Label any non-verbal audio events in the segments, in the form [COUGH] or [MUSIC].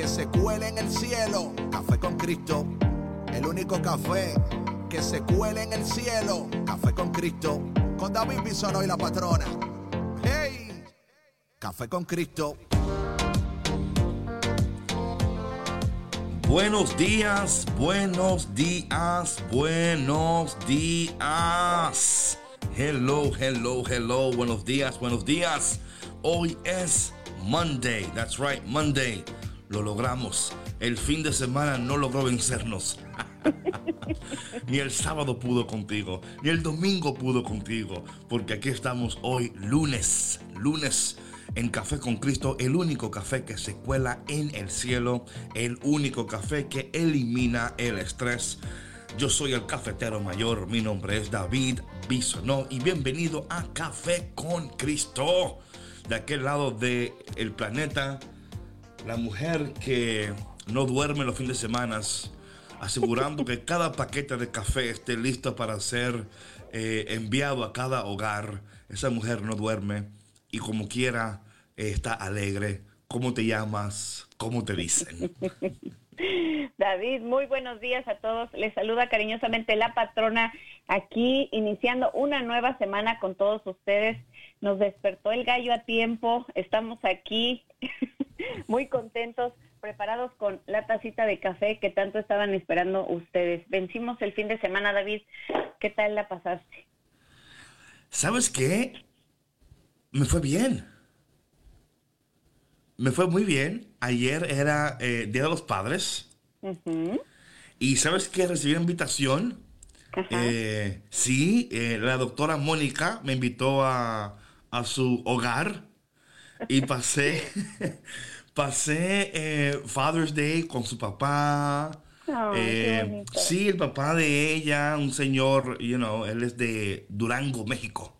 que se cuele en el cielo. Café con Cristo, el único café que se cuele en el cielo. Café con Cristo, con David Bisono y la patrona. ¡Hey! Café con Cristo. Buenos días, buenos días, buenos días. Hello, hello, hello. Buenos días, buenos días. Hoy es Monday. That's right, Monday lo logramos. El fin de semana no logró vencernos. [LAUGHS] ni el sábado pudo contigo, ni el domingo pudo contigo, porque aquí estamos hoy lunes, lunes en Café con Cristo, el único café que se cuela en el cielo, el único café que elimina el estrés. Yo soy el cafetero mayor, mi nombre es David Bisonó y bienvenido a Café con Cristo. De aquel lado del el planeta, la mujer que no duerme los fines de semana, asegurando que cada paquete de café esté listo para ser eh, enviado a cada hogar. Esa mujer no duerme y como quiera eh, está alegre. ¿Cómo te llamas? ¿Cómo te dicen? [LAUGHS] David, muy buenos días a todos. Les saluda cariñosamente la patrona aquí iniciando una nueva semana con todos ustedes. Nos despertó el gallo a tiempo. Estamos aquí [LAUGHS] muy contentos, preparados con la tacita de café que tanto estaban esperando ustedes. Vencimos el fin de semana, David. ¿Qué tal la pasaste? ¿Sabes qué? Me fue bien. Me fue muy bien. Ayer era eh, Día de los Padres. Y ¿sabes qué? Recibí una invitación. Eh, sí, eh, la doctora Mónica me invitó a, a su hogar y pasé, [LAUGHS] pasé eh, Father's Day con su papá. Eh, sí, el papá de ella, un señor, you know, él es de Durango, México.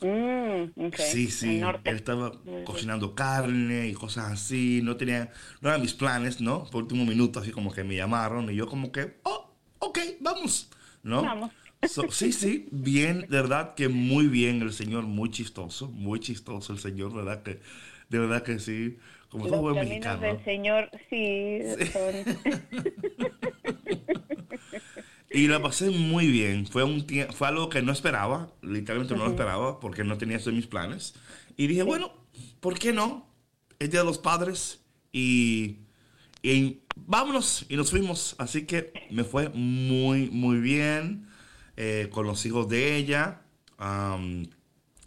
Mm, sí, sí, él estaba cocinando carne y cosas así, no tenía, no eran mis planes, ¿no? Por último minuto así como que me llamaron y yo como que, oh, ok, vamos, ¿no? Vamos. sí, sí, bien, de verdad que muy bien el señor, muy chistoso, muy chistoso el señor, verdad que, de verdad que sí, como mexicano. del señor, sí, [LAUGHS] Y la pasé muy bien, fue, un fue algo que no esperaba, literalmente no lo esperaba, porque no tenía eso en mis planes. Y dije, bueno, ¿por qué no? Es Día de los Padres y, y vámonos, y nos fuimos. Así que me fue muy, muy bien. Eh, con los hijos de ella.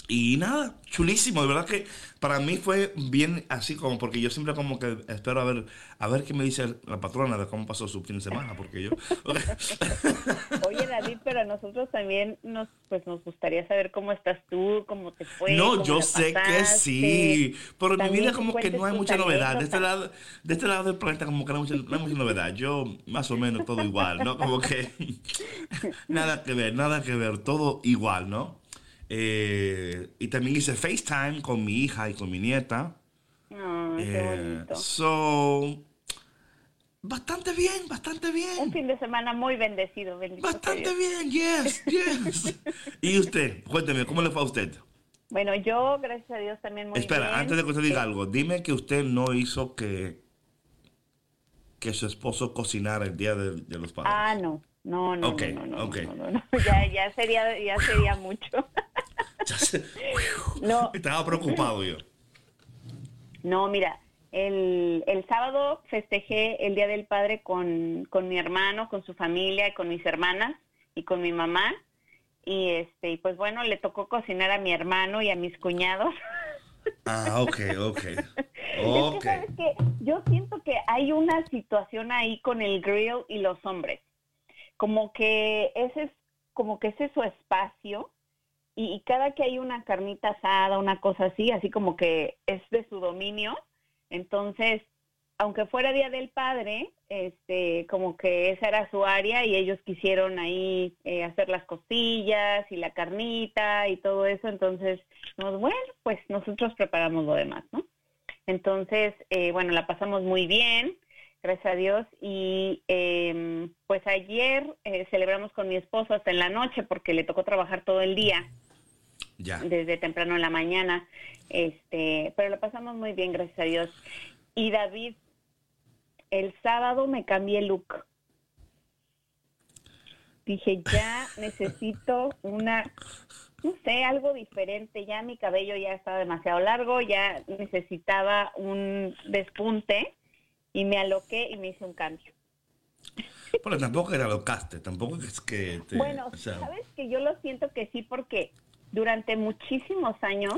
Y nada, chulísimo, de verdad que para mí fue bien así como porque yo siempre como que espero a ver a ver qué me dice la patrona de cómo pasó su fin de semana, porque yo [LAUGHS] Oye, David, pero a nosotros también nos pues nos gustaría saber cómo estás tú, cómo te fue. No, yo sé que sí, pero en mi vida como que no hay mucha novedad. De este lado de este lado del planeta como que no hay, mucha, no hay mucha novedad. Yo más o menos todo igual, ¿no? Como que [LAUGHS] nada que ver, nada que ver, todo igual, ¿no? Eh, y también hice FaceTime con mi hija y con mi nieta. eh, so, bastante bien, bastante bien. Un fin de semana muy bendecido, Bastante bien, yes, yes. [LAUGHS] y usted, cuénteme, ¿cómo le fue a usted? Bueno, yo, gracias a Dios, también muy Espera, bien. Espera, antes de que usted diga algo, dime que usted no hizo que, que su esposo cocinara el día de, de los padres. Ah, no. No, no, okay, no, no, no, no, no, [LAUGHS] Ya, ya sería, ya sería mucho. No. [LAUGHS] Estaba preocupado yo. No, mira, el, el sábado festejé el Día del Padre con, con mi hermano, con su familia, con mis hermanas y con mi mamá. Y este, y pues bueno, le tocó cocinar a mi hermano y a mis cuñados. Ah, ok, ok. okay. [LAUGHS] Es que, yo siento que hay una situación ahí con el grill y los hombres como que ese es como que ese es su espacio y, cada que hay una carnita asada, una cosa así, así como que es de su dominio, entonces aunque fuera Día del Padre, este, como que esa era su área y ellos quisieron ahí eh, hacer las costillas y la carnita y todo eso, entonces, bueno, pues nosotros preparamos lo demás, ¿no? Entonces, eh, bueno, la pasamos muy bien, gracias a Dios, y em, pues ayer eh, celebramos con mi esposo hasta en la noche porque le tocó trabajar todo el día. Ya. Desde temprano en la mañana, este, pero la pasamos muy bien, gracias a Dios. Y David, el sábado me cambié el look. Dije, ya [LAUGHS] necesito una, no sé, algo diferente. Ya mi cabello ya estaba demasiado largo, ya necesitaba un despunte y me aloqué y me hice un cambio. Pero tampoco era alocaste, tampoco es que... bueno, sabes que yo lo siento que sí porque durante muchísimos años...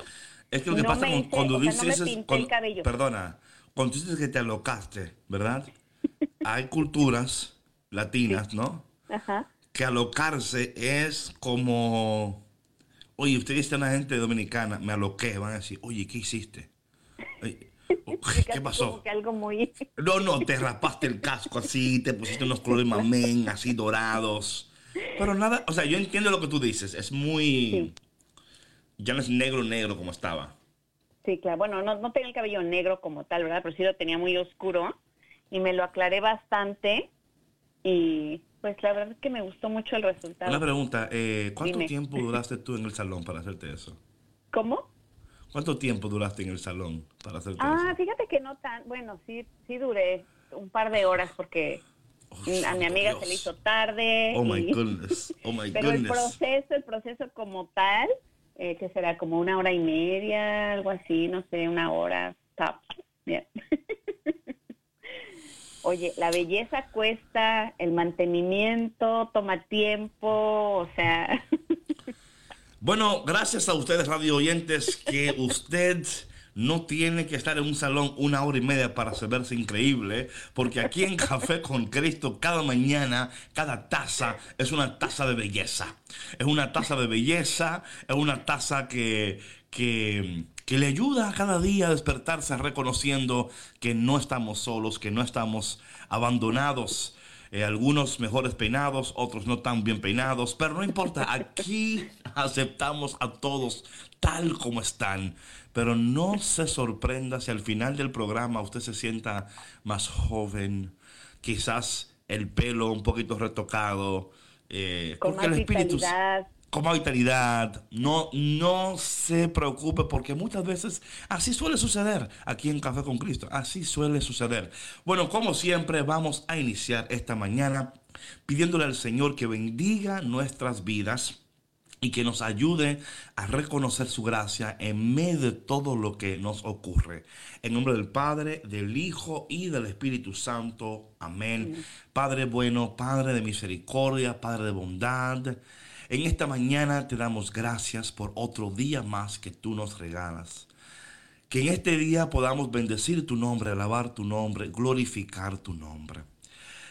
Es que lo que pasa cuando dices... Perdona, cuando dices que te alocaste, ¿verdad? Hay culturas latinas, ¿no? Ajá. Que alocarse es como, oye, usted es una gente dominicana, me aloqué, van a decir, oye, ¿qué hiciste? [LAUGHS] ¿Qué pasó? algo muy... No, no, te rapaste el casco así, te pusiste unos colores mamén, así dorados. Pero nada, o sea, yo entiendo lo que tú dices, es muy... Ya no es negro, negro como estaba. Sí, claro. Bueno, no, no tenía el cabello negro como tal, ¿verdad? Pero sí lo tenía muy oscuro y me lo aclaré bastante y pues la verdad es que me gustó mucho el resultado. Una pregunta, eh, ¿cuánto tiempo duraste tú en el salón para hacerte eso? ¿Cómo? ¿Cuánto tiempo duraste en el salón para hacerte ah, eso? Ah, fíjate que no tan, bueno, sí, sí duré un par de horas porque oh, a mi amiga se le hizo tarde. Oh my goodness, oh my [LAUGHS] Pero el proceso, el proceso como tal, eh, que será como una hora y media, algo así, no sé, una hora, está bien. [LAUGHS] Oye, la belleza cuesta, el mantenimiento toma tiempo, o sea... [LAUGHS] Bueno, gracias a ustedes, radio oyentes, que usted no tiene que estar en un salón una hora y media para verse increíble, porque aquí en Café con Cristo cada mañana, cada taza es una taza de belleza. Es una taza de belleza, es una taza que, que, le ayuda a cada día a despertarse reconociendo que no estamos solos, que no estamos abandonados. Eh, algunos mejores peinados, otros no tan bien peinados, pero no importa, aquí aceptamos a todos tal como están. Pero no se sorprenda si al final del programa usted se sienta más joven, quizás el pelo un poquito retocado, eh, con más el espíritu, con más vitalidad. No, no se preocupe porque muchas veces así suele suceder aquí en Café con Cristo. Así suele suceder. Bueno, como siempre vamos a iniciar esta mañana pidiéndole al Señor que bendiga nuestras vidas y que nos ayude a reconocer su gracia en medio de todo lo que nos ocurre. En nombre del Padre, del Hijo y del Espíritu Santo. Amén. Padre bueno, Padre de misericordia, Padre de bondad. En esta mañana te damos gracias por otro día más que tú nos regalas. Que en este día podamos bendecir tu nombre, alabar tu nombre, glorificar tu nombre.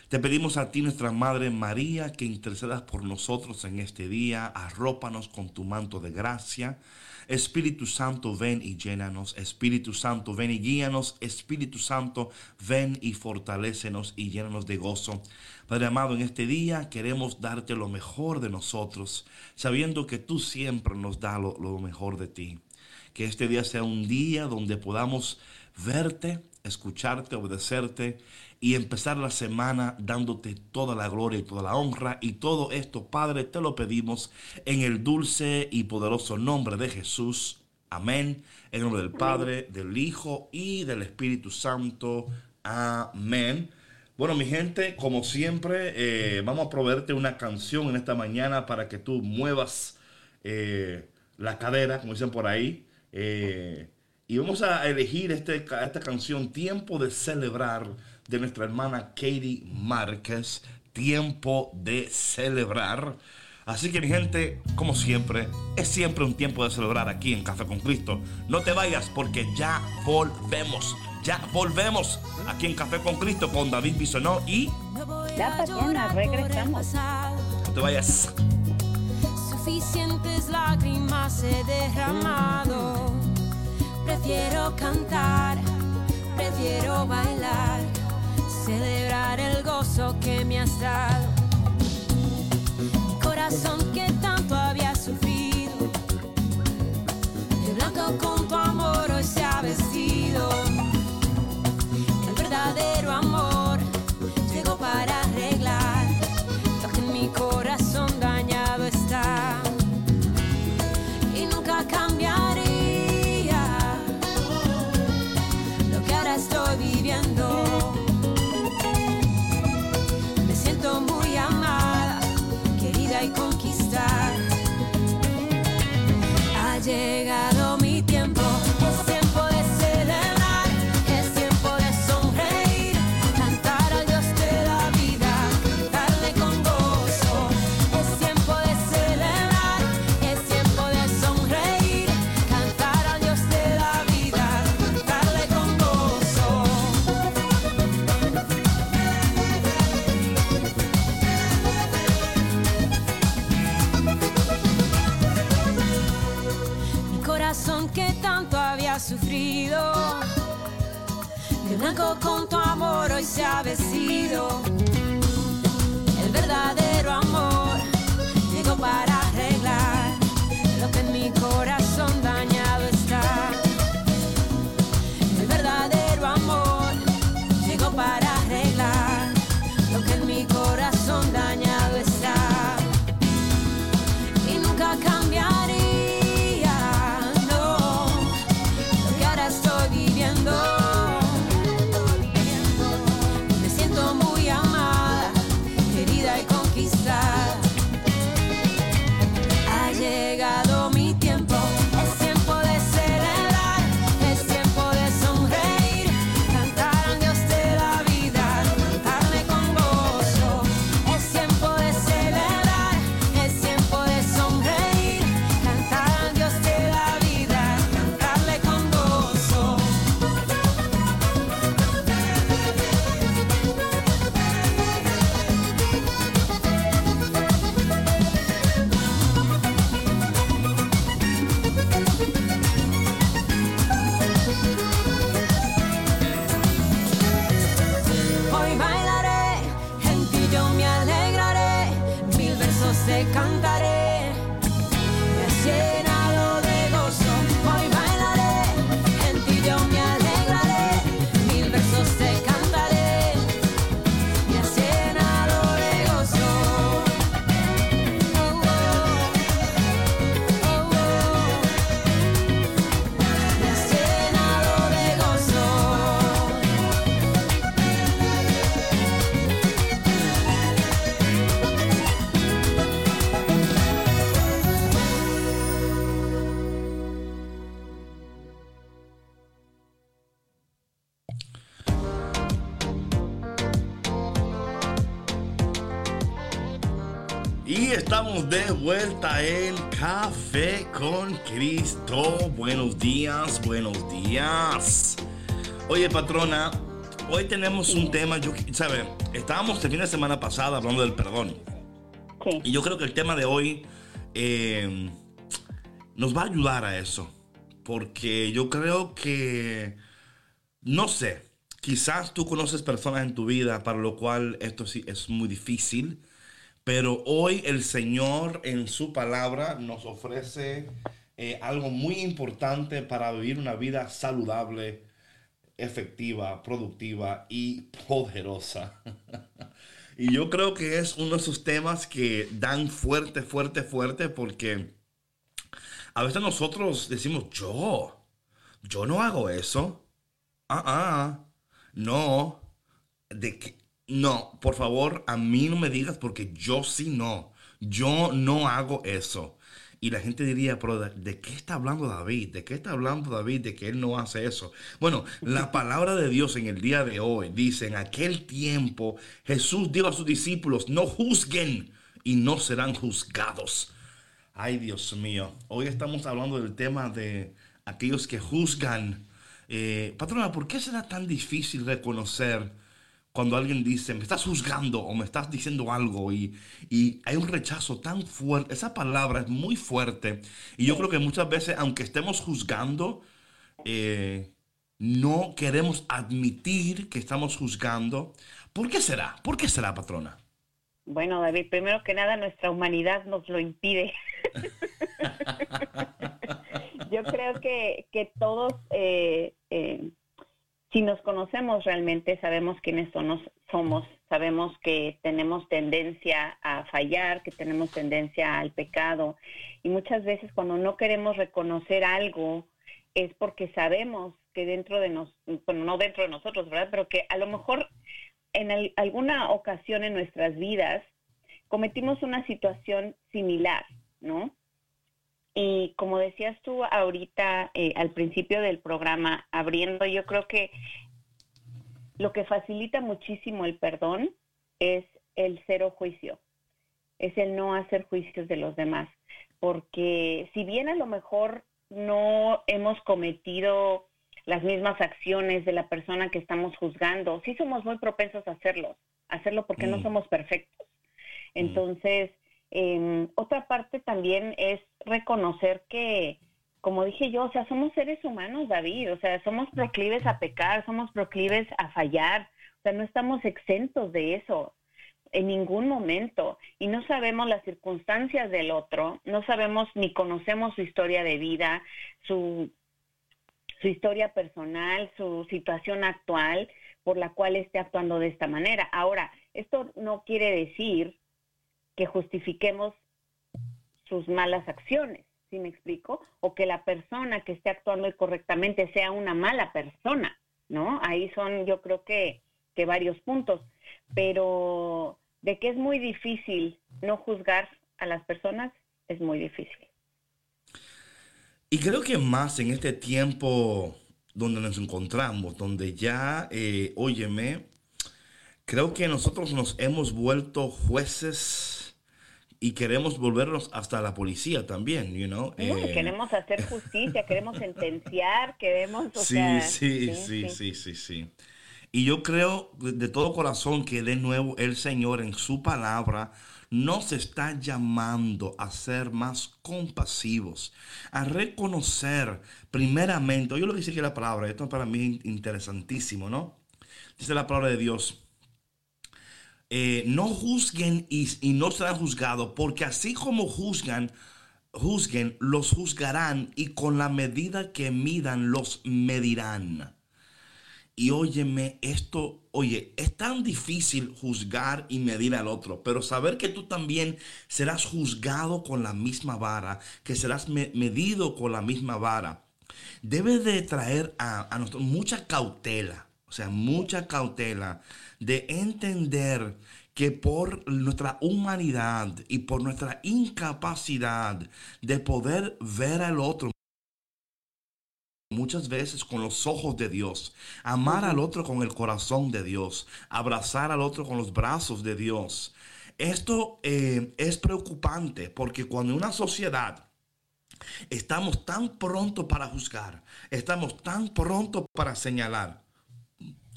Te pedimos a ti, nuestra Madre María, que intercedas por nosotros en este día. Arrópanos con tu manto de gracia. Espíritu Santo, ven y llénanos. Espíritu Santo, ven y guíanos. Espíritu Santo, ven y fortalécenos y llénanos de gozo. Padre amado, en este día queremos darte lo mejor de nosotros, sabiendo que tú siempre nos lo, lo mejor de ti. Que este día sea un día donde podamos verte, escucharte, obedecerte y empezar la semana dándote toda la gloria y toda la honra. Y todo esto, Padre, te lo pedimos en el dulce y poderoso nombre de Jesús. Amén. En nombre del Padre, del Hijo y del Espíritu Santo. Amén. Bueno, mi gente, como siempre, eh, vamos a proveerte una canción en esta mañana para que tú muevas eh, la cadera, como dicen por ahí. Eh, y vamos a elegir este, esta canción, Tiempo de Celebrar, de nuestra hermana Katie Márquez. Tiempo de Celebrar. Así que mi gente, como siempre, es siempre un tiempo de celebrar aquí en Café con Cristo. No te vayas porque ya volvemos. Ya volvemos aquí en Café con Cristo con David Bisonó y... La Patrona, regresamos. No te vayas. Suficientes lágrimas he derramado. Prefiero cantar prefiero bailar, celebrar el gozo que me has dado. Mi corazón que tanto había sufrido, de blanco con tu amor hoy se ha vestido. El verdadero amor con tu amor hoy se ha vestido. Vuelta en Café con Cristo. Buenos días, buenos días. Oye, patrona, hoy tenemos un tema, yo, ¿sabe? Estábamos el fin de semana pasada hablando del perdón. Sí. Y yo creo que el tema de hoy eh, nos va a ayudar a eso. Porque yo creo que, no sé, quizás tú conoces personas en tu vida para lo cual esto sí es muy difícil. Pero hoy el Señor en su palabra nos ofrece eh, algo muy importante para vivir una vida saludable, efectiva, productiva y poderosa. [LAUGHS] y yo creo que es uno de esos temas que dan fuerte, fuerte, fuerte porque a veces nosotros decimos, yo, yo no hago eso. Ah, ah, no. De que, no, por favor, a mí no me digas porque yo sí no. Yo no hago eso. Y la gente diría, pero ¿de, qué está hablando David? ¿De qué está hablando David de que él no hace eso? Bueno, la [LAUGHS] palabra de Dios en el día de hoy dice, en aquel tiempo Jesús dijo a sus discípulos, no juzguen y no serán juzgados. Ay, Dios mío. Hoy estamos hablando del tema de aquellos que juzgan. Eh, patrona, ¿por qué será tan difícil reconocer cuando alguien dice, me estás juzgando o me estás diciendo algo y, y hay un rechazo tan fuerte? Esa palabra es muy fuerte. Y yo creo que muchas veces, aunque estemos juzgando, eh, no queremos admitir que estamos juzgando. ¿Por qué será? ¿Por qué será, patrona? Bueno, David, primero que nada, nuestra humanidad nos lo impide. [LAUGHS] [LAUGHS] Yo creo que, que todos, eh, eh, si nos conocemos realmente, sabemos quiénes somos, somos, sabemos que tenemos tendencia a fallar, que tenemos tendencia al pecado. Y muchas veces cuando no queremos reconocer algo, es porque sabemos que dentro de nosotros, bueno, no dentro de nosotros, ¿verdad? Pero que a lo mejor en al- alguna ocasión en nuestras vidas cometimos una situación similar, ¿no? Y como decías tú ahorita eh, al principio del programa, abriendo, yo creo que lo que facilita muchísimo el perdón es el cero juicio, es el no hacer juicios de los demás, porque si bien a lo mejor no hemos cometido las mismas acciones de la persona que estamos juzgando, sí somos muy propensos a hacerlo, a hacerlo porque no Mm. somos perfectos. Entonces, eh, otra parte también es reconocer que, como dije yo, o sea, somos seres humanos, David, o sea, somos proclives a pecar, somos proclives a fallar, o sea, no estamos exentos de eso en ningún momento y no sabemos las circunstancias del otro, no sabemos ni conocemos su historia de vida, su, su historia personal, su situación actual por la cual esté actuando de esta manera. Ahora, esto no quiere decir que justifiquemos sus malas acciones, ¿sí me explico? O que la persona que esté actuando incorrectamente sea una mala persona, ¿no? Ahí son yo creo que, que varios puntos, pero de que es muy difícil no juzgar a las personas, es muy difícil. Y creo que más en este tiempo donde nos encontramos, donde ya, eh, óyeme, creo que nosotros nos hemos vuelto jueces y queremos volvernos hasta la policía también, you know. No, eh, queremos hacer justicia, queremos [LAUGHS] sentenciar, queremos, o sí, sea, sí, sí, sí, sí, sí. Y yo creo de todo corazón que de nuevo el Señor en su palabra nos está llamando a ser más compasivos, a reconocer primeramente, oye lo que dice aquí la palabra, esto para mí es interesantísimo, ¿no? Dice la palabra de Dios. Eh, no juzguen y, no serán juzgados, porque así como juzgan, juzguen, los juzgarán y con la medida que midan, los medirán. Y óyeme, esto, oye, es tan difícil juzgar y medir al otro, pero saber que tú también serás juzgado con la misma vara, que serás me- medido con la misma vara, debe de traer a, a nosotros mucha cautela, o sea, mucha cautela de entender que por nuestra humanidad y por nuestra incapacidad de poder ver al otro, muchas veces con los ojos de Dios, amar al otro con el corazón de Dios, abrazar al otro con los brazos de Dios. Esto eh, es preocupante porque cuando una sociedad estamos tan pronto para juzgar, estamos tan pronto para señalar,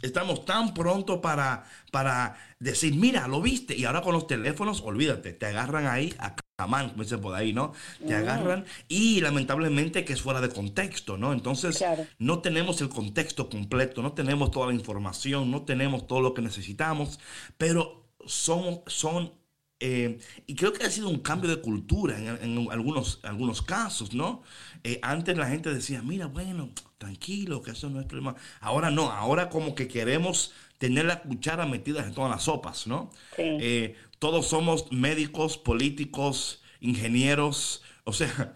Estamos tan pronto para, para decir, mira, lo viste. Y ahora con los teléfonos, olvídate, te agarran ahí a camán, como dicen por ahí, ¿no? Te agarran y lamentablemente que es fuera de contexto, ¿no? Entonces, Claro. no tenemos el contexto completo, no tenemos toda la información, no tenemos todo lo que necesitamos, pero somos, son, eh, y creo que ha sido un cambio de cultura en, en algunos, algunos casos, ¿no? Eh, antes la gente decía, mira, bueno, tranquilo, que eso no es problema. Ahora no, ahora como que queremos tener la cuchara metida en todas las sopas, ¿no? Sí. Eh, todos somos médicos, políticos, ingenieros, o sea,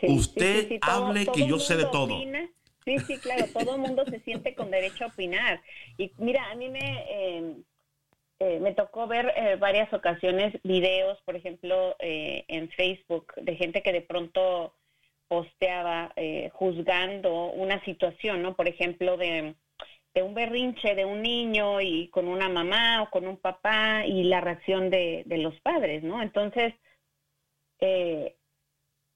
Sí, usted sí, sí, sí, todo- hable todo que yo sé de todo. opina. Sí, sí, claro, todo el mundo se siente con derecho a opinar. Y mira, a mí me, eh, eh, me tocó ver eh, varias ocasiones videos, por ejemplo, eh, en Facebook, de gente que de pronto posteaba eh, juzgando una situación, ¿no? Por ejemplo, de, de un berrinche de un niño y con una mamá o con un papá y la reacción de, de los padres, ¿no? Entonces, eh,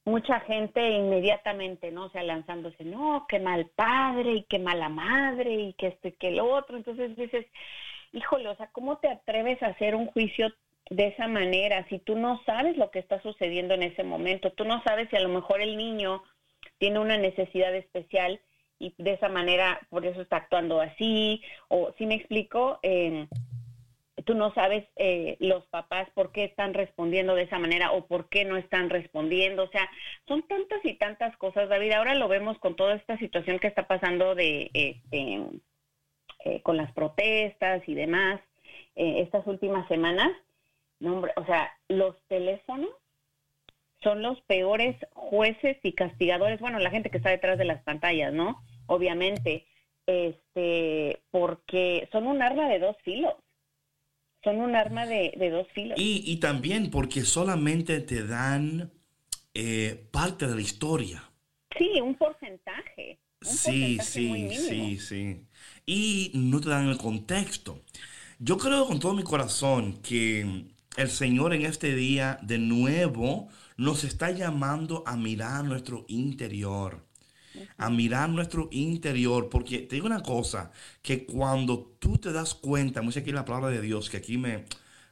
mucha gente inmediatamente, ¿no? O sea, lanzándose, no, qué mal padre y qué mala madre y que esto y que otro. Entonces dices, híjole, o sea, ¿cómo te atreves a hacer un juicio de esa manera si tú no sabes lo que está sucediendo en ese momento? Tú no sabes si a lo mejor el niño tiene una necesidad especial y de esa manera por eso está actuando así, o si me explico, Eh, tú no sabes eh, los papás por qué están respondiendo de esa manera o por qué no están respondiendo. O sea, son tantas y tantas cosas, David. Ahora lo vemos con toda esta situación que está pasando de este, eh, con las protestas y demás eh, estas últimas semanas. No, hombre, o sea, los teléfonos son los peores jueces y castigadores. Bueno, la gente que está detrás de las pantallas, ¿no? Obviamente, este, porque son un arma de dos filos son un arma de, de dos filos. Y, y, también porque solamente te dan eh, parte de la historia. Sí, un porcentaje. Un sí, porcentaje sí, muy sí, sí. Y no te dan el contexto. Yo creo con todo mi corazón que el Señor en este día de nuevo nos está llamando a mirar nuestro interior a mirar nuestro interior, porque te digo una cosa, que cuando tú te das cuenta, dice aquí la palabra de Dios, que aquí me,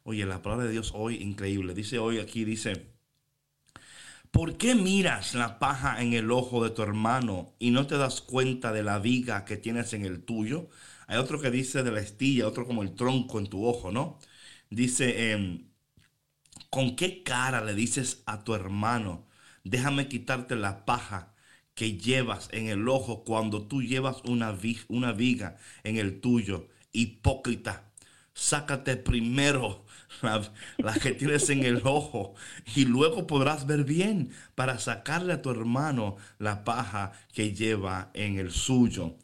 oye, la palabra de Dios hoy increíble, dice hoy aquí, dice, ¿por qué miras la paja en el ojo de tu hermano y no te das cuenta de la viga que tienes en el tuyo? Hay otro que dice de la estilla, otro como el tronco en tu ojo, ¿no? Dice, eh, ¿con qué cara le dices a tu hermano, déjame quitarte la paja? que llevas en el ojo cuando tú llevas una, vi una viga en el tuyo. Hipócrita, sácate primero la, la, que tienes en el ojo y luego podrás ver bien para sacarle a tu hermano la paja que lleva en el suyo.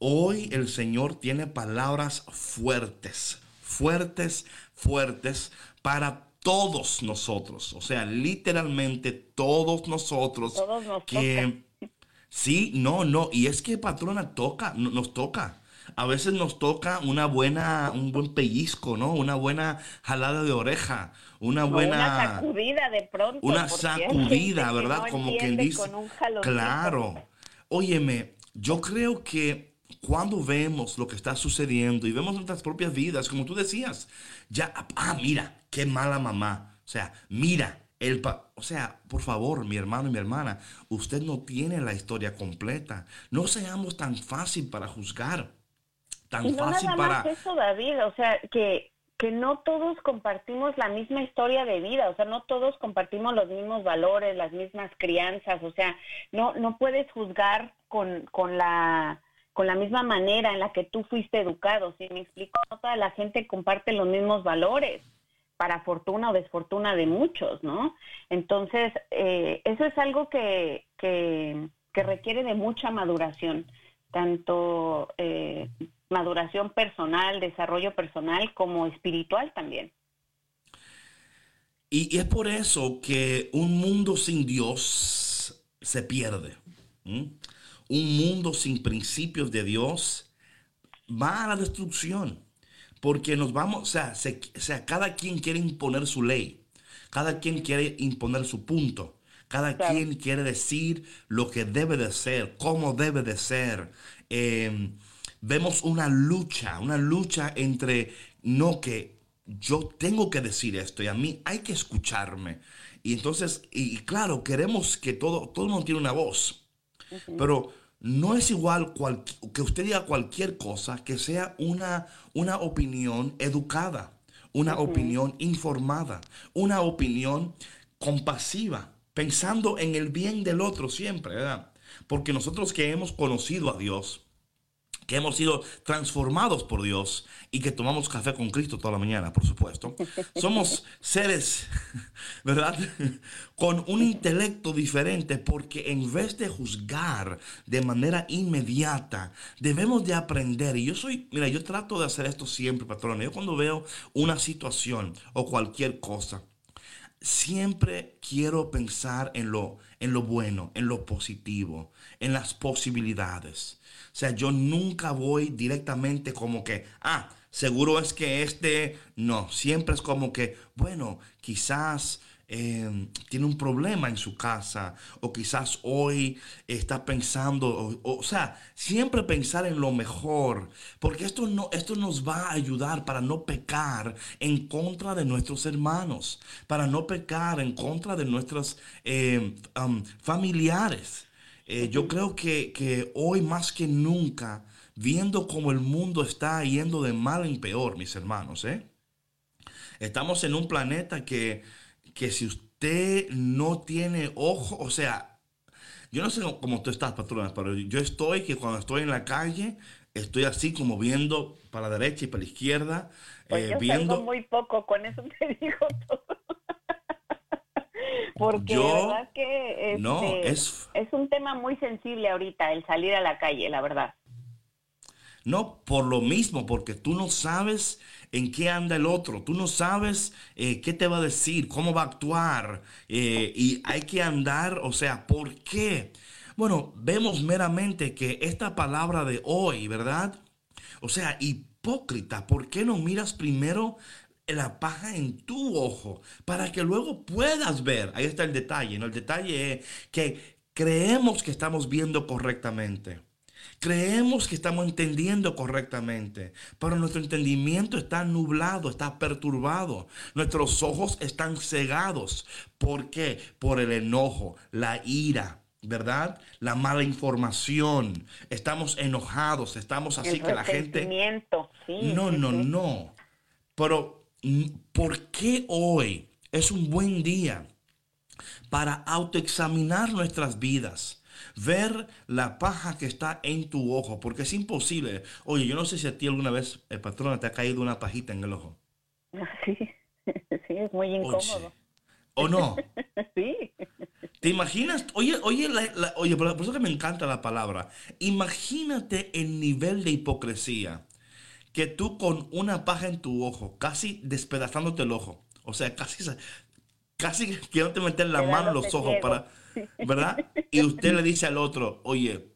Hoy el Señor tiene palabras fuertes, fuertes, fuertes para todos nosotros. O sea, literalmente todos nosotros Todos nos que... toca. Sí, no, no. Y es que patrona toca, no- nos toca. A veces nos toca una buena, un buen pellizco, ¿no? Una buena jalada de oreja, una buena, Una sacudida de pronto. una sacudida, que ¿verdad? no Como quien dice. con un. Claro. Óyeme, yo creo que cuando vemos lo que está sucediendo y vemos nuestras propias vidas, como tú decías, ya, ah, mira, qué mala mamá. O sea, mira, el pa- o sea, por favor, mi hermano y mi hermana, usted no tiene la historia completa. No seamos tan fácil para juzgar, tan Y no fácil nada para... más eso, David, o sea, que, que no todos compartimos la misma historia de vida, o sea, no todos compartimos los mismos valores, las mismas crianzas, o sea, no, no puedes juzgar con, con la con la misma manera en la que tú fuiste educado, ¿sí me explico? Toda la gente comparte los mismos valores, para fortuna o desfortuna de muchos, ¿no? Entonces, eh, eso es algo que, que, requiere de mucha maduración, tanto eh, maduración personal, desarrollo personal, como espiritual también. Y, es por eso que un mundo sin Dios se pierde. Un mundo sin principios de Dios va a la destrucción. Porque nos vamos, o sea, se- o sea, cada quien quiere imponer su ley. Cada quien quiere imponer su punto. Cada Claro. quien quiere decir lo que debe de ser, cómo debe de ser. Eh, vemos una lucha, una lucha entre no que yo tengo que decir esto y a mí hay que escucharme. Y entonces, y, y claro, queremos que todo, todo el mundo tiene una voz. Pero no es igual cual- que usted diga cualquier cosa que sea una, una opinión educada, una opinión informada, una opinión compasiva, pensando en el bien del otro siempre, ¿verdad? Porque nosotros que hemos conocido a Dios, que hemos sido transformados por Dios y que tomamos café con Cristo toda la mañana, por supuesto. [LAUGHS] Somos seres, [LAUGHS] ¿verdad? Con un intelecto diferente porque en vez de juzgar de manera inmediata, debemos de aprender. Y yo soy, mira, yo trato de hacer esto siempre, patrón. Yo cuando veo una situación o cualquier cosa, siempre quiero pensar en lo, en lo bueno, en lo positivo, en las posibilidades. O sea, yo nunca voy directamente como que, ah, seguro es que este, no, siempre es como que, bueno, quizás eh, tiene un problema en su casa o quizás hoy está pensando, o, o- o sea, siempre pensar en lo mejor, porque esto, no, esto nos va a ayudar para no pecar en contra de nuestros hermanos, para no pecar en contra de nuestros eh, um, familiares. Eh, yo creo que, que hoy más que nunca, viendo cómo el mundo está yendo de mal en peor, mis hermanos, ¿eh? Estamos en un planeta que, que si usted no tiene ojo, o sea, yo no sé cómo, tú estás, patrona, pero yo estoy que cuando estoy en la calle, estoy así como viendo para la derecha y para la izquierda, Pues eh, yo viendo... salgo muy poco, con eso te [LAUGHS] digo todo. Porque Yo- de verdad que este, No, es- es un tema muy sensible ahorita, el salir a la calle, la verdad. No, por lo mismo, porque tú no sabes en qué anda el otro, tú no sabes eh, qué te va a decir, cómo va a actuar, eh, y hay que andar, o sea, ¿por qué? Bueno, vemos meramente que esta palabra de hoy, ¿verdad? O sea, hipócrita, ¿por qué no miras primero la paja en tu ojo para que luego puedas ver? Ahí está el detalle, ¿no? El detalle es que creemos que estamos viendo correctamente. Creemos que estamos entendiendo correctamente, pero nuestro entendimiento está nublado, está perturbado. Nuestros ojos están cegados. ¿Por qué? Por el enojo, la ira, ¿verdad? La mala información. Estamos enojados, estamos así el que la gente... sí, No, sí, no, sí. no. Pero, mm, ¿por qué hoy es un buen día para autoexaminar nuestras vidas? Ver la paja que está en tu ojo, porque es imposible. Oye, yo no sé si a ti alguna vez, el patrón, te ha caído una pajita en el ojo. [LAUGHS] Sí, [LAUGHS] sí, es muy Oye, incómodo. ¿O no? [LAUGHS] Sí, ¿Te imaginas? Oye, oye, la- la- oye, por eso que me encanta la palabra. Imagínate el nivel de hipocresía que tú con una paja en tu ojo, casi despedazándote el ojo, o sea, casi, casi te meter la mano en los ojos ciego. para, ¿verdad? Y usted le dice al otro, oye,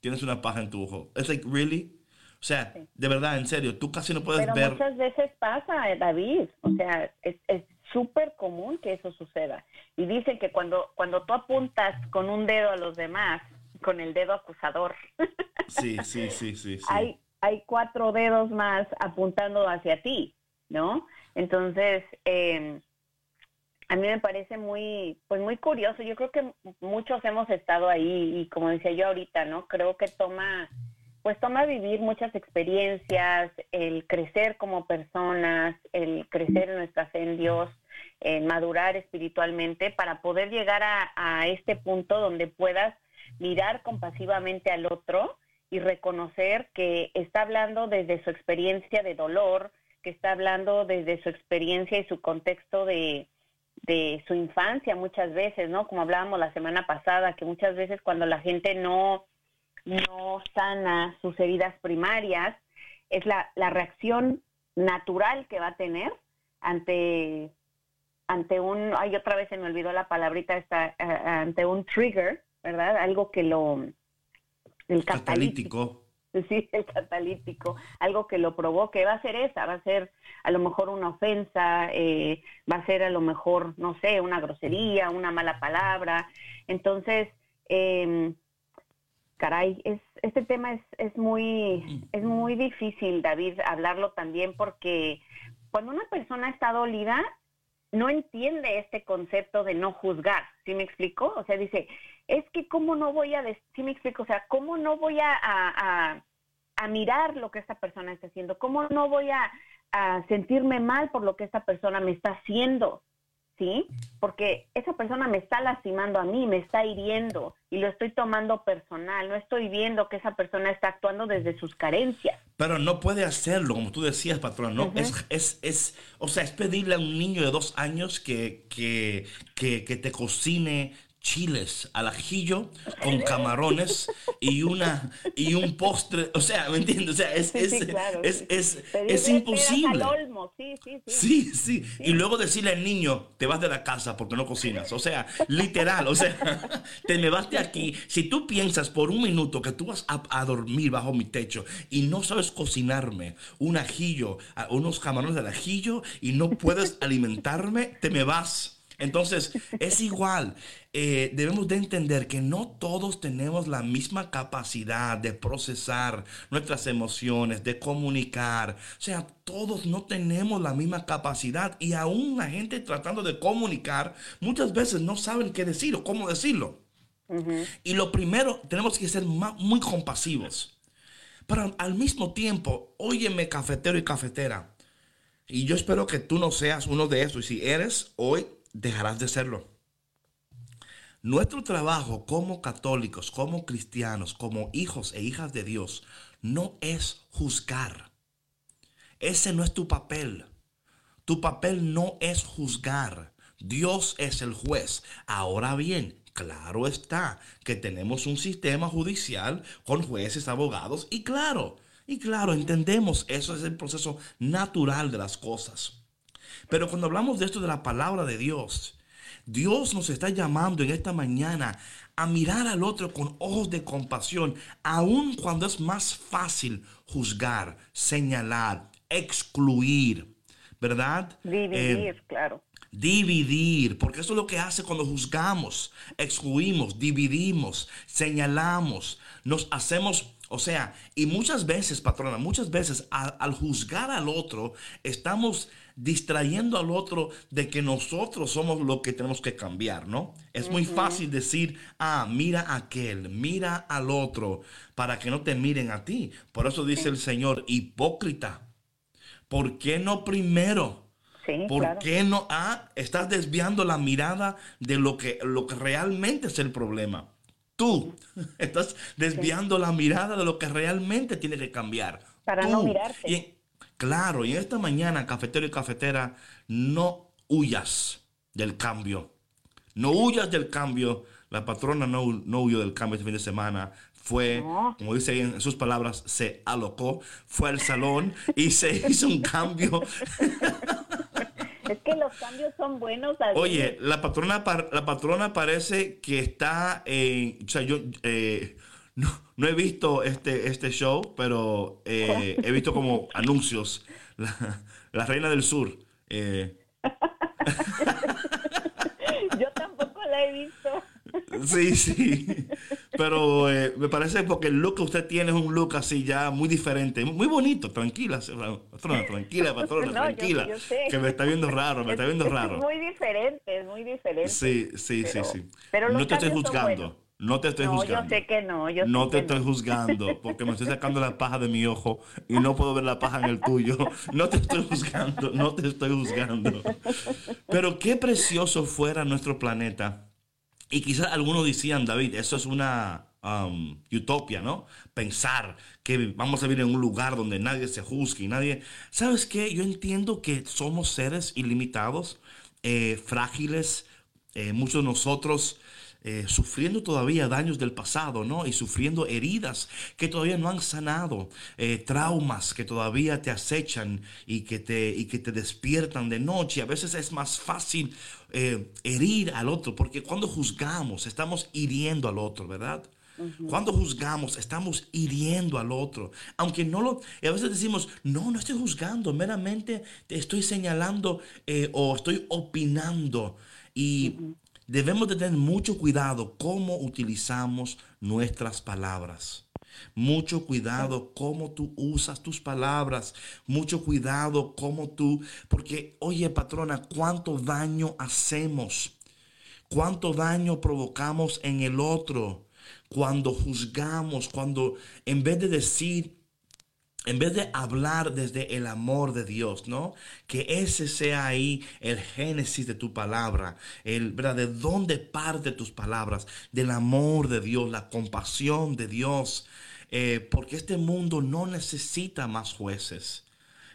tienes una paja en tu ojo. Es like, really? O sea, de verdad, en serio, tú casi no puedes pero ver. muchas veces pasa, eh, David. O sea, es es súper común que eso suceda. Y dicen que cuando, cuando tú apuntas con un dedo a los demás, con el dedo acusador, [LAUGHS] Sí, sí, sí, sí, sí. hay, hay cuatro dedos más apuntando hacia ti, ¿no? Entonces, eh, a mí me parece muy, pues muy curioso. Yo creo que muchos hemos estado ahí y como decía yo ahorita, ¿no? Creo que toma, pues toma vivir muchas experiencias, el crecer como personas, el crecer en nuestra fe en Dios, el madurar espiritualmente para poder llegar a, a este punto donde puedas mirar compasivamente al otro y reconocer que está hablando desde su experiencia de dolor, que está hablando desde su experiencia y su contexto de, de su infancia muchas veces, ¿no? Como hablábamos la semana pasada, que muchas veces cuando la gente no, no sana sus heridas primarias, es la, la reacción natural que va a tener ante, ante un, ay, otra vez se me olvidó la palabrita esta, eh, ante un trigger, ¿verdad? Algo que lo, el catalítico. Catalítico. [LAUGHS] Sí, el catalítico, algo que lo provoque, va a ser esa, va a ser a lo mejor una ofensa, eh, va a ser a lo mejor, no sé, una grosería, una mala palabra. Entonces, eh, caray, es, este tema es, es muy, es muy difícil, David, hablarlo también porque cuando una persona está dolida, no entiende este concepto de no juzgar, ¿sí me explico? O sea, dice, es que cómo no voy a, ¿sí me explico? O sea, cómo no voy a, a- a mirar lo que esta persona está haciendo, cómo no voy a, a sentirme mal por lo que esta persona me está haciendo, ¿sí? Porque esa persona me está lastimando a mí, me está hiriendo y lo estoy tomando personal, no estoy viendo que esa persona está actuando desde sus carencias. Pero no puede hacerlo, como tú decías, patrón. No, es, es, es, o sea, es pedirle a un niño de dos años que, que, que, que te cocine chiles al ajillo con camarones y una y un postre. O sea, ¿me entiendes? O sea, es, es, sí, claro, es, sí. es, es imposible. al sí, sí, sí. Sí, sí. Y luego decirle al niño, te vas de la casa porque no cocinas. O sea, literal, o sea, [LAUGHS] te me vas de aquí. Si tú piensas por un minuto que tú vas a, a dormir bajo mi techo y no sabes cocinarme un ajillo, unos camarones del ajillo y no puedes [LAUGHS] alimentarme, te me vas. Entonces, es igual. Eh, debemos de entender que no todos tenemos la misma capacidad de procesar nuestras emociones, de comunicar. O sea, todos no tenemos la misma capacidad y aún la gente tratando de comunicar muchas veces no saben qué decir o cómo decirlo. Y lo primero, tenemos que ser muy compasivos. Pero al mismo tiempo, óyeme cafetero y cafetera. Y yo espero que tú no seas uno de esos. Y si eres, hoy dejarás de serlo. Nuestro trabajo como católicos, como cristianos, como hijos e hijas de Dios, no es juzgar. Ese no es tu papel. Tu papel no es juzgar. Dios es el juez. Ahora bien, claro está que tenemos un sistema judicial con jueces, abogados y claro, y claro, entendemos, eso es el proceso natural de las cosas. Pero cuando hablamos de esto de la palabra de Dios, Dios nos está llamando en esta mañana a mirar al otro con ojos de compasión, aun cuando es más fácil juzgar, señalar, excluir, ¿verdad? Dividir, Eh, claro. Dividir, porque eso es lo que hace cuando juzgamos, excluimos, dividimos, señalamos, nos hacemos, o sea, y muchas veces, patrona, muchas veces al, al juzgar al otro, estamos distrayendo al otro de que nosotros somos lo que tenemos que cambiar, ¿no? Es muy fácil decir, ah, mira a aquel, mira al otro, para que no te miren a ti. Por eso dice el Señor, hipócrita, ¿por qué no primero? Sí, ¿Por claro. qué no? Ah, estás desviando la mirada de lo que, lo que realmente es el problema. Tú [LAUGHS] estás desviando la mirada de lo que realmente tiene que cambiar. Para Tú. no mirarte. Y claro, y en esta mañana, cafetero y cafetera, no huyas del cambio. No huyas del cambio. La patrona no, no huyó del cambio este fin de semana. Fue, como dice ahí en sus palabras, se alocó, fue al salón y se [LAUGHS] hizo un cambio. [LAUGHS] Es que los cambios son buenos. David. Oye, la patrona, par- la patrona parece que está en, o sea, yo eh, no, no he visto este, este show, pero eh, he visto como [LAUGHS] anuncios. La, la reina del sur. eh, [LAUGHS] Yo tampoco la he visto. Sí, sí. Pero eh, me parece porque el look que usted tiene es un look así ya muy diferente, muy bonito, tranquila, patrona, tranquila, patrona, [LAUGHS] No, tranquila. yo sé. Que me está viendo raro, me está viendo Es- es raro. muy diferente, es muy diferente. Sí, sí, Pero- sí, sí. pero no te estoy juzgando. No te estoy no, juzgando. yo sé que no. Yo No te estoy juzgando porque me estoy sacando la paja de mi ojo y no puedo ver la paja en el tuyo. No te estoy juzgando, no te estoy juzgando. Pero qué precioso fuera nuestro planeta. Y quizás algunos decían, David, eso es una um, utopia, ¿no? Pensar que vamos a vivir en un lugar donde nadie se juzgue y nadie... ¿Sabes qué? Yo entiendo que somos seres ilimitados, eh, frágiles, eh, muchos de nosotros eh, sufriendo todavía daños del pasado, ¿no? Y sufriendo heridas que todavía no han sanado, eh, traumas que todavía te acechan y que te, y que te despiertan de noche. A veces es más fácil eh, herir al otro, porque cuando juzgamos estamos hiriendo al otro, ¿verdad? Cuando juzgamos, estamos hiriendo al otro. Aunque no lo... y a veces decimos, no, no estoy juzgando, meramente te estoy señalando eh, o estoy opinando. Y debemos de tener mucho cuidado cómo utilizamos nuestras palabras. Mucho cuidado cómo tú usas tus palabras. Mucho cuidado cómo tú... Porque, oye, patrona, ¿cuánto daño hacemos? cuánto daño provocamos en el otro cuando juzgamos, cuando en vez de decir, en vez de hablar desde el amor de Dios, ¿no? Que ese sea ahí el génesis de tu palabra, el, ¿verdad? De dónde parte tus palabras, del amor de Dios, la compasión de Dios, eh, porque este mundo no necesita más jueces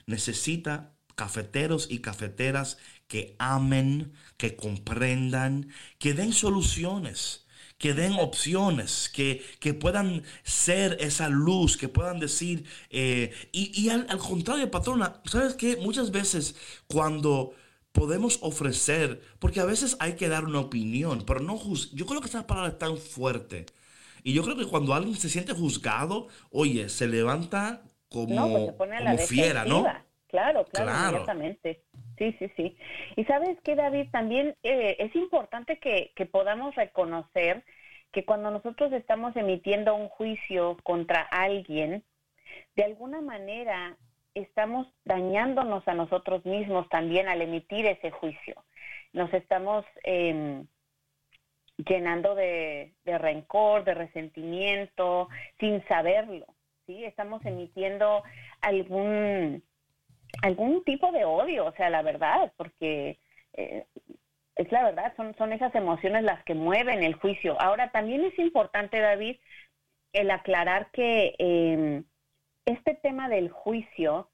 necesita cafeteros y cafeteras que amen, que comprendan, que den soluciones, que den opciones, que, que puedan ser esa luz, que puedan decir, eh, y, y al, al contrario, patrona, ¿sabes qué? Muchas veces cuando podemos ofrecer, porque a veces hay que dar una opinión, pero no juz- yo creo que esa palabra es tan fuerte. Y yo creo que cuando alguien se siente juzgado, oye, se levanta como, No, pues se pone a la como fiera, ¿no? Claro, claro, Claro. inmediatamente. Sí, sí, sí. Y sabes que, David, también eh, es importante que, podamos reconocer que cuando nosotros estamos emitiendo un juicio contra alguien, de alguna manera estamos dañándonos a nosotros mismos también al emitir ese juicio. Nos estamos, eh, llenando de, de rencor, de resentimiento, sin saberlo, ¿sí? Estamos emitiendo algún, algún tipo de odio, o sea, la verdad, porque eh, es la verdad, son, son esas emociones las que mueven el juicio. Ahora, también es importante, David, el aclarar que eh, este tema del juicio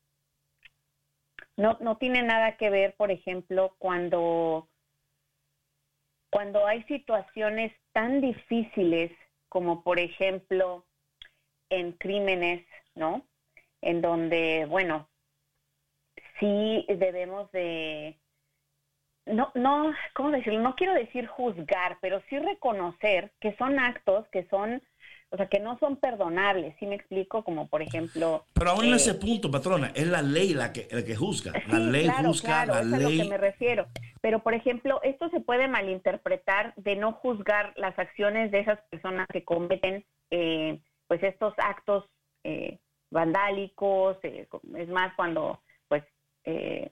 no, no tiene nada que ver, por ejemplo, cuando, cuando hay situaciones tan difíciles como, por ejemplo, en crímenes, ¿no? En donde, bueno, sí debemos de, no, no, ¿cómo decirlo? No quiero decir juzgar, pero sí reconocer que son actos que son, o sea, que no son perdonables, ¿sí me explico? Como por ejemplo... Pero aún en eh, ese punto, patrona, es la ley la que, la que juzga. La Sí, ley claro, juzga, claro, la es a lo ley... que me refiero. Pero, por ejemplo, esto se puede malinterpretar de no juzgar las acciones de esas personas que cometen, eh, pues, estos actos eh, vandálicos, eh, es más, cuando, eh,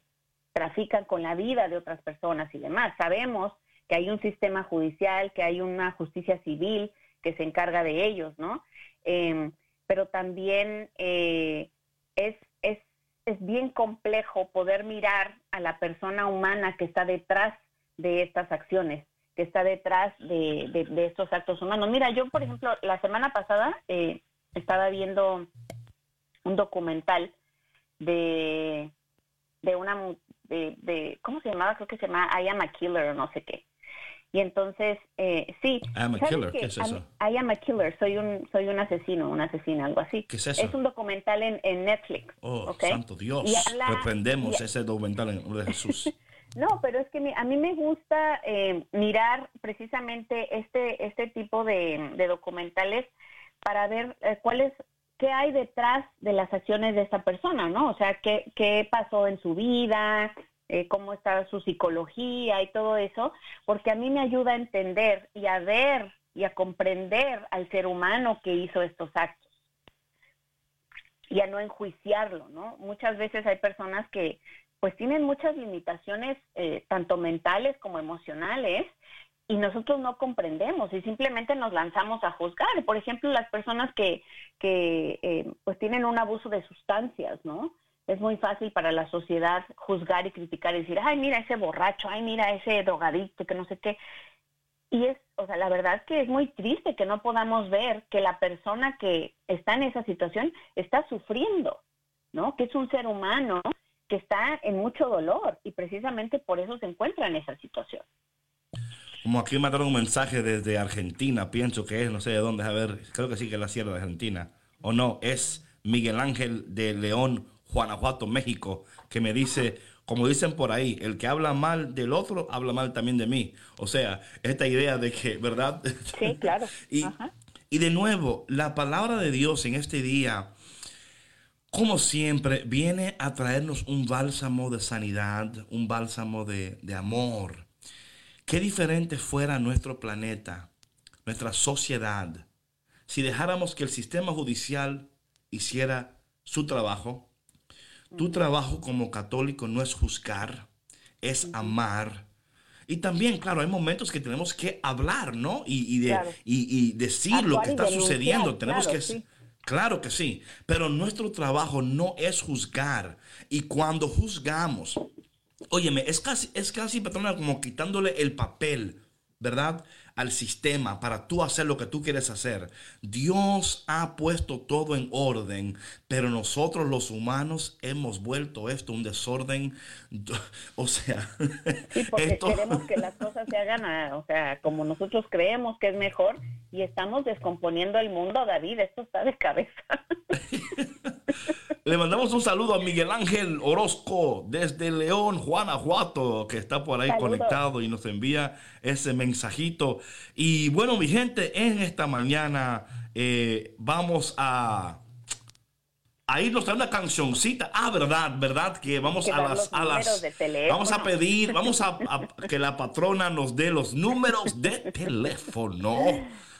trafican con la vida de otras personas y demás. Sabemos que hay un sistema judicial, que hay una justicia civil que se encarga de ellos, ¿no? Eh, pero también eh, es, es, es bien complejo poder mirar a la persona humana que está detrás de estas acciones, que está detrás de, de- de estos actos humanos. Mira, yo, por ejemplo, la semana pasada eh, estaba viendo un documental de, de una, de, de, ¿cómo se llamaba? Creo que se llama I Am a Killer o no sé qué. Y entonces, eh, sí. I am a ¿sabes killer, qué? ¿qué es eso? I am a killer, soy un, soy un asesino, una asesina, algo así. ¿Qué es eso? Es un documental en, en Netflix. Oh, santo Dios. Habla- Reprendemos y- ese documental en nombre de Jesús. [LAUGHS] No, pero es que mi- a mí me gusta eh, mirar precisamente este este tipo de, de documentales para ver eh, cuál es qué hay detrás de las acciones de esta persona, ¿no? O sea, qué, qué pasó en su vida, eh, cómo está su psicología y todo eso, porque a mí me ayuda a entender y a ver y a comprender al ser humano que hizo estos actos y a no enjuiciarlo, ¿no? Muchas veces hay personas que pues tienen muchas limitaciones, eh, tanto mentales como emocionales, y nosotros no comprendemos y simplemente nos lanzamos a juzgar. Por ejemplo, las personas que, que eh, pues tienen un abuso de sustancias, ¿no? Es muy fácil para la sociedad juzgar y criticar y decir, ay, mira ese borracho, ay, mira ese drogadicto, que no sé qué. Y es, o sea, la verdad es que es muy triste que no podamos ver que la persona que está en esa situación está sufriendo, ¿no? Que es un ser humano que está en mucho dolor y precisamente por eso se encuentra en esa situación. Como aquí me mandaron un mensaje desde Argentina, pienso que es, no sé de dónde, a ver, creo que sí que es la Sierra de Argentina. O no, es Miguel Ángel de León, Guanajuato, México, que me dice, como dicen por ahí, el que habla mal del otro, habla mal también de mí. O sea, esta idea de que, ¿verdad? Sí, claro. [LAUGHS] y, Ajá. y de nuevo, la palabra de Dios en este día, como siempre, viene a traernos un bálsamo de sanidad, un bálsamo de, de amor. Qué diferente fuera nuestro planeta, nuestra sociedad, si dejáramos que el sistema judicial hiciera su trabajo. Tu trabajo como católico no es juzgar, es amar. Y también, claro, hay momentos que tenemos que hablar, ¿no? Y, y de, Claro. y, y decir lo que está sucediendo. Tenemos claro, que... sí. Claro que sí, pero nuestro trabajo no es juzgar. Y cuando juzgamos, óyeme, es casi, es casi, patrona, como quitándole el papel, ¿verdad? Al sistema para tú hacer lo que tú quieres hacer. Dios ha puesto todo en orden, pero nosotros los humanos hemos vuelto esto un desorden. [LAUGHS] O sea, Sí, porque esto- queremos que las cosas se hagan, a- o sea, como nosotros creemos que es mejor y estamos descomponiendo el mundo, David, esto está de cabeza. [LAUGHS] Le mandamos un saludo a Miguel Ángel Orozco desde León, Guanajuato, que está por ahí Saludos. conectado y nos envía ese mensajito. Y bueno, mi gente, en esta mañana eh, vamos a, a irnos a una cancioncita. Ah, verdad, verdad, que vamos Que a las... A las vamos a pedir, vamos a, a que la patrona nos dé los números de teléfono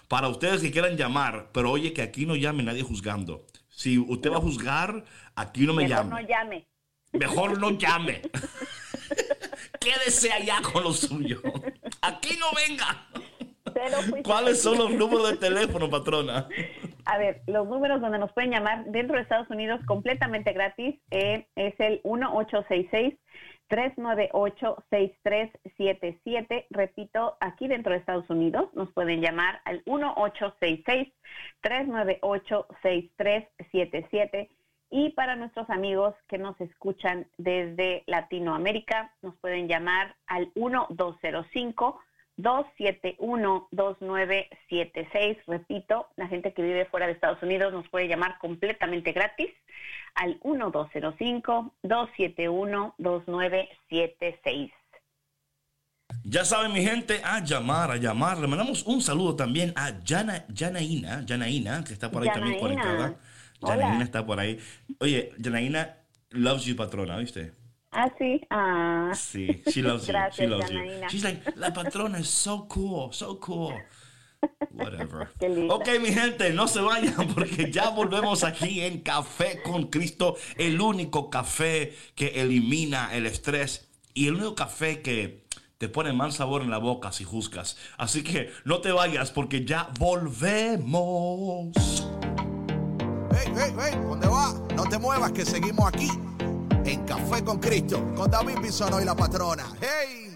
para ustedes que quieran llamar. Pero oye, que aquí no llame nadie juzgando. Si usted va a juzgar, aquí no me Mejor llame. no llame. Mejor no llame. Quédese allá con lo suyo. Aquí no venga. ¿Cuáles son los números de teléfono, patrona? A ver, los números donde nos pueden llamar dentro de Estados Unidos completamente gratis eh, es el 1866-398-6377. Repito, aquí dentro de Estados Unidos nos pueden llamar al 1866-398-6377. Y para nuestros amigos que nos escuchan desde Latinoamérica, nos pueden llamar al 1205 271-2976. Repito, la gente que vive fuera de Estados Unidos nos puede llamar completamente gratis al 1205-271-2976. Ya saben, mi gente, a llamar, a llamar. Le mandamos un saludo también a Yana, Yanaína, Yanaína, que está por ahí también Yanaína. conectada. Hola. Yanaína está por ahí. Oye, Yanaína loves you, patrona, ¿viste? Ah, sí. Ah, Sí, she loves you. Gracias, she loves you. Yanaína. She's like, la patrona is so cool, so cool. Whatever. [LAUGHS] Ok, mi gente, no se vayan [LAUGHS] porque ya volvemos aquí en Café con Cristo, el único café que elimina el estrés y el único café que te pone mal sabor en la boca si juzgas. Así que no te vayas porque ya volvemos. Hey, hey, hey, ¿dónde va? No te muevas que seguimos aquí en Café con Cristo con David Bisono y la patrona. Hey.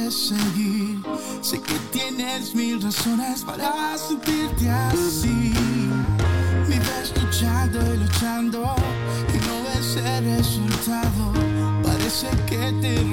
Quieres seguir. Sé que tienes mil razones para sentirte así. Vives luchando y luchando y no ves el resultado. Parece que te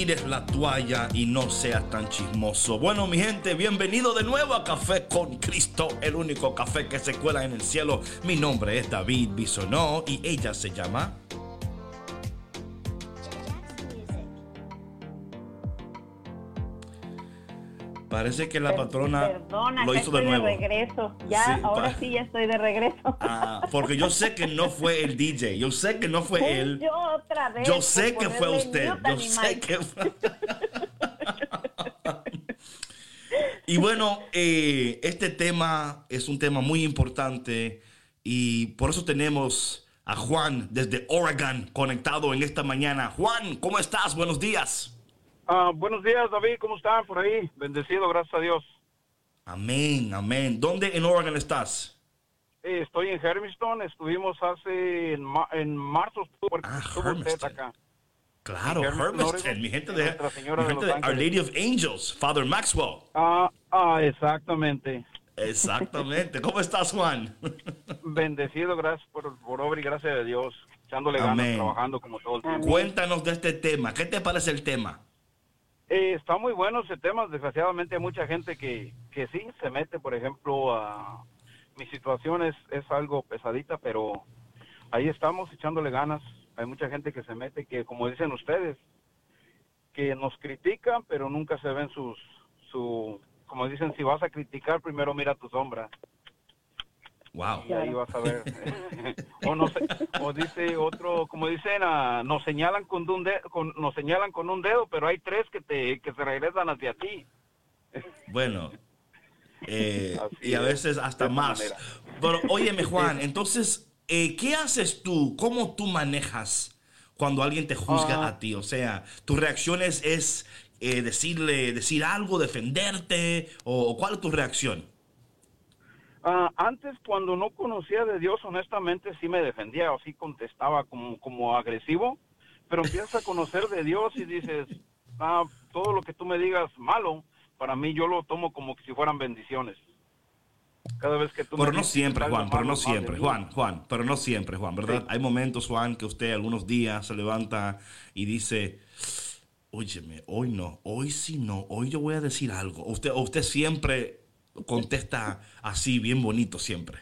tires la toalla y no seas tan chismoso. Bueno, mi gente, bienvenido de nuevo a Café con Cristo, el único café que se cuela en el cielo. Mi nombre es David Bisonó y ella se llama... Parece que la patrona Perdona, lo hizo de estoy nuevo. regreso. Ya, Sí, ahora sí ya estoy de regreso. Ah, porque yo sé que no fue el DJ, yo sé que no fue él. Yo otra vez. Yo sé que fue usted, yo animal. sé que fue. [LAUGHS] y bueno, eh, este tema es un tema muy importante y por eso tenemos a Juan desde Oregon conectado en esta mañana. Juan, ¿cómo estás? Buenos días. Ah, buenos días, David. ¿Cómo están por ahí? Bendecido, gracias a Dios. Amén, amén. ¿Dónde en Oregon estás? Eh, estoy en Hermiston. Estuvimos hace en, ma- en marzo. Estuvo, Ah, estuvo acá. Claro, Hermiston, mi gente de, Nuestra Señora mi gente de Our. Lady of Angels, Father Maxwell. Ah, ah, exactamente. Exactamente. ¿Cómo estás, Juan? [LAUGHS] Bendecido, gracias por, por obra y gracias a Dios. Echándole ganas, Amén. trabajando como todo el tiempo. Cuéntanos de este tema. ¿Qué te parece el tema? Eh, está muy bueno ese tema. Desgraciadamente hay mucha gente que, que sí se mete, por ejemplo, a... Mi situación es, es algo pesadita, pero ahí estamos echándole ganas. Hay mucha gente que se mete, que como dicen ustedes, que nos critican, pero nunca se ven sus, su, como dicen, si vas a criticar, primero mira tu sombra Wow. y ahí vas a ver. [LAUGHS] o o dice otro, como dicen, ah, nos señalan con un dedo, con, nos señalan con un dedo, pero hay tres que te, que se regresan hacia ti. Bueno. eh, [LAUGHS] y a es, veces hasta más. manera. Pero óyeme, [LAUGHS] Juan, entonces, eh, ¿qué haces tú? ¿Cómo tú manejas cuando alguien te juzga Ah. a ti? O sea, ¿tu reacción es, es, eh, decirle, decir algo, defenderte? ¿O cuál es tu reacción? Ah, antes, cuando no conocía de Dios, honestamente sí me defendía o sí contestaba como, como agresivo, pero empiezas a conocer de Dios y dices, ah, todo lo que tú me digas malo, para mí yo lo tomo como que si fueran bendiciones. Cada vez que tú me Pero no siempre, Juan, pero no siempre, Juan, Juan, pero no siempre, Juan, ¿verdad? Sí. Hay momentos, Juan, que usted algunos días se levanta y dice, óyeme, hoy no, hoy sí no, hoy yo voy a decir algo. Usted, usted siempre contesta así, bien bonito siempre.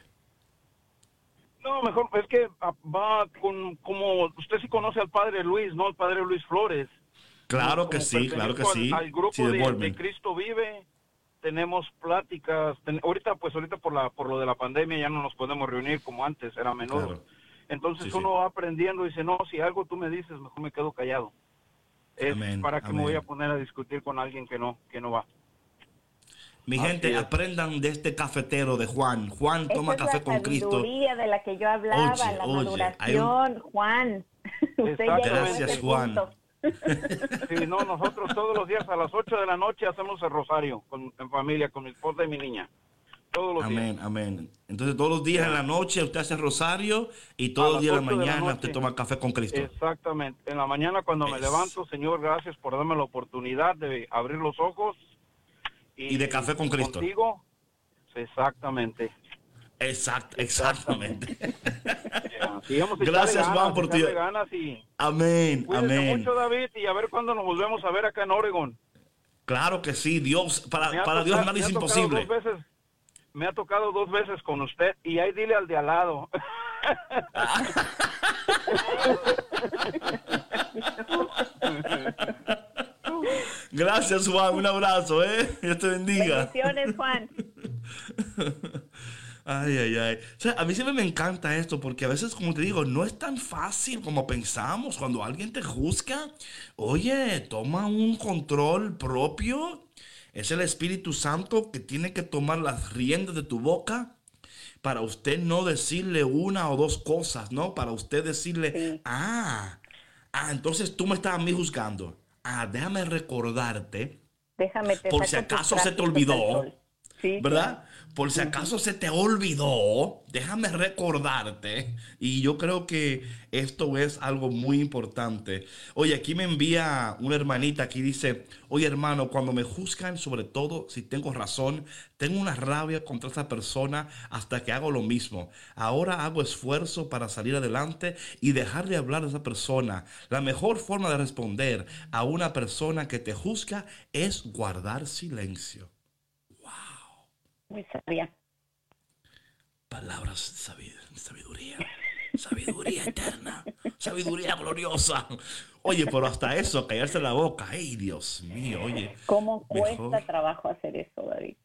No, mejor, es que ah, va con, como, usted sí conoce al padre Luis, ¿no? El padre Luis Flores. Claro que sí, claro que pertenezco sí. Al, al grupo Sí, de Cristo Vive, tenemos pláticas. ten- ahorita, pues ahorita por la por lo de la pandemia ya no nos podemos reunir como antes, era menudo. Claro. Entonces Sí, sí. uno va aprendiendo y dice, no, si algo tú me dices, mejor me quedo callado. Es Amén, para que amén. me voy a poner a discutir con alguien que no, que no va. Mi Así gente, es. aprendan de este cafetero de Juan. Juan Esa toma café la con Cristo. sabiduría de la que yo hablaba, Oye, la oye, maduración, Juan. [LAUGHS] Usted a Gracias, Juan. Sí, no, nosotros todos los días a las 8 de la noche hacemos el rosario con, en familia, con mi esposa y mi niña. Todos los días. Amén, amén. Entonces todos los días en la noche usted hace rosario y todos los días en la la mañana usted toma café con Cristo. Exactamente. En la mañana cuando me Es- levanto, Señor, gracias por darme la oportunidad de abrir los ojos. Y de café con Cristo. Contigo. Exactamente. Exact, exactamente. Sigamos [LAUGHS] Gracias, Juan, por ganas y amén, cuídese amén. mucho, David, y a ver cuándo nos volvemos a ver acá en Oregon. Claro que sí, Dios, para, para Dios tocado- nada es me ha tocado imposible. dos veces- me ha tocado dos veces con usted y ahí dile al de al lado. [LAUGHS] [LAUGHS] Gracias, Juan, un abrazo, ¿eh? Dios te bendiga. Bendiciones, Juan. [LAUGHS] Ay, ay, ay. O sea, a mí siempre me encanta esto porque a veces, como te digo, no es tan fácil como pensamos. Cuando alguien te juzga, oye, toma un control propio. Es el Espíritu Santo que tiene que tomar las riendas de tu boca para usted no decirle una o dos cosas, ¿no? Para usted decirle, Sí. ah, ah, entonces tú me estás a mí juzgando. Ah, déjame recordarte Déjame te por si acaso se te olvidó. Sí, ¿verdad? Por si acaso se te olvidó, déjame recordarte. Y yo creo que esto es algo muy importante. Oye, aquí me envía una hermanita aquí dice, oye hermano, cuando me juzgan, sobre todo si tengo razón, tengo una rabia contra esa persona hasta que hago lo mismo. Ahora hago esfuerzo para salir adelante y dejar de hablar de esa persona. La mejor forma de responder a una persona que te juzga es guardar silencio. Muy sabia. Palabras de sabi- sabiduría. Sabiduría eterna. Sabiduría gloriosa. Oye, pero hasta eso, callarse la boca. ¡Ay, Dios mío! Oye. ¿Cómo cuesta mejor- trabajo hacer eso, David?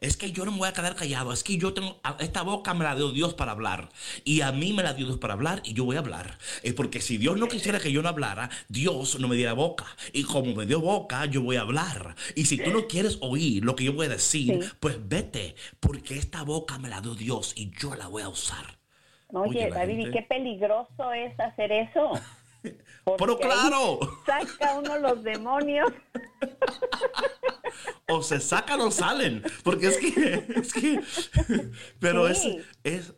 Es que yo no me voy a quedar callado. Es que yo tengo. Esta boca me la dio Dios para hablar. Y a mí me la dio Dios para hablar. Y yo voy a hablar. Eh, porque si Dios no quisiera que yo no hablara, Dios no me diera boca. Y como me dio boca, yo voy a hablar. Y si tú no quieres oír lo que yo voy a decir, Sí. pues vete. Porque esta boca me la dio Dios y yo la voy a usar. Oye, David, ¿y qué peligroso es hacer eso? Pero claro. Saca uno los demonios. o se sacan o salen. Porque es que, es que, pero Sí. es, es,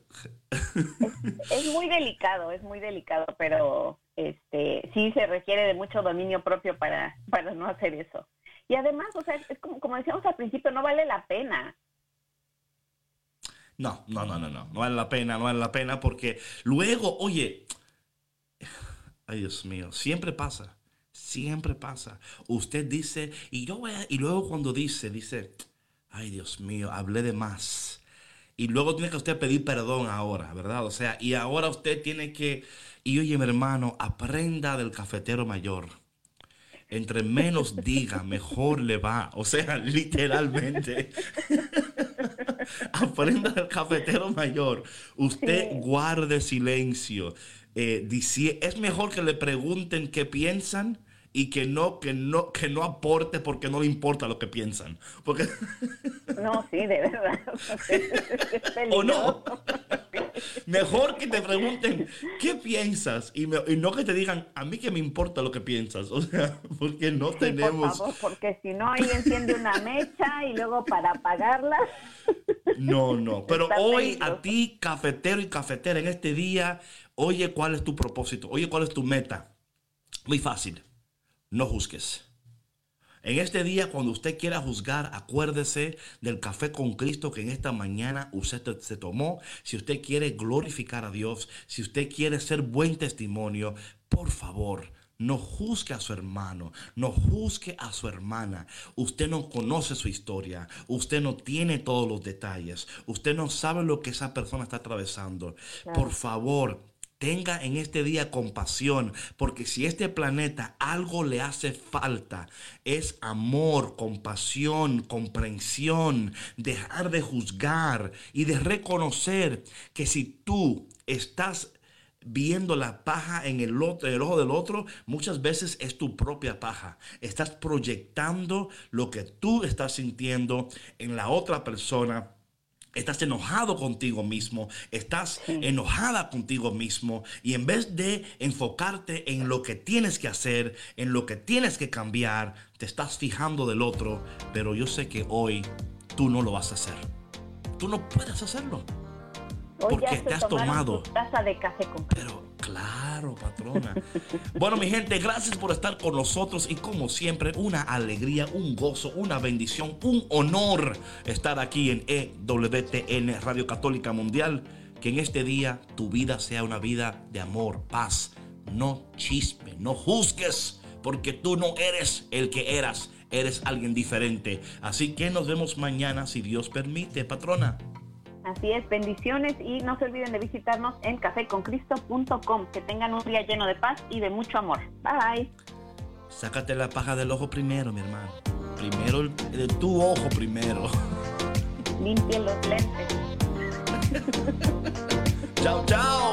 Es muy delicado, es muy delicado, pero este sí se requiere de mucho dominio propio para, para no hacer eso. Y además, o sea, es como, como decíamos al principio, no vale la pena. no, no, no, no, no, no vale la pena, no vale la pena porque luego, oye, ay Dios mío, siempre pasa, siempre pasa. Usted dice, y yo voy a- y luego cuando dice, dice, ay Dios mío, hablé de más. Y luego tiene que usted pedir perdón ahora, ¿verdad? O sea, y ahora usted tiene que, y oye mi hermano, aprenda del cafetero mayor. Entre menos diga, mejor le va. O sea, [LAUGHS] literalmente. [LAUGHS] Aprenda del cafetero mayor. Usted guarde silencio. Eh, dici- es mejor que le pregunten qué piensan y que no, que no, que no aporte porque no le importa lo que piensan. Porque, [LAUGHS] No, sí, de verdad. [LAUGHS] O no. [LAUGHS] Mejor que te pregunten qué piensas y, me- y no que te digan a mí que me importa lo que piensas. O sea, porque no Sí, tenemos. por favor, porque si no, ahí enciende una mecha y luego para apagarla. No, no. Pero Está hoy peligroso. a ti, cafetero y cafetera, en este día, oye cuál es tu propósito, oye cuál es tu meta. Muy fácil. No juzgues. En este día, cuando usted quiera juzgar, acuérdese del café con Cristo que en esta mañana usted te- se tomó. Si usted quiere glorificar a Dios, si usted quiere ser buen testimonio, por favor, no juzgue a su hermano, no juzgue a su hermana. Usted no conoce su historia, usted no tiene todos los detalles, usted no sabe lo que esa persona está atravesando. Por favor, Tenga en este día compasión, porque si este planeta algo le hace falta, es amor, compasión, comprensión, dejar de juzgar y de reconocer que si tú estás viendo la paja en el, otro, en el ojo del otro, muchas veces es tu propia paja. Estás proyectando lo que tú estás sintiendo en la otra persona. Estás enojado contigo mismo, estás enojada contigo mismo y en vez de enfocarte en lo que tienes que hacer, en lo que tienes que cambiar, te estás fijando del otro, pero yo sé que hoy tú no lo vas a hacer. Tú no puedes hacerlo. Hoy Porque te has tomado. taza de café con Pero claro, patrona. Bueno, mi gente, gracias por estar con nosotros y como siempre, una alegría, un gozo, una bendición, un honor estar aquí en EWTN Radio Católica Mundial. Que en este día tu vida sea una vida de amor, paz, no chisme, no juzgues, porque tú no eres el que eras, eres alguien diferente. Así que nos vemos mañana si Dios permite, patrona. Así es, bendiciones y no se olviden de visitarnos en caféconcristo.com. Que tengan un día lleno de paz y de mucho amor. Bye. Sácate la paja del ojo primero, mi hermano. Primero el, de tu ojo primero. Limpien los lentes. [LAUGHS] chao, chao.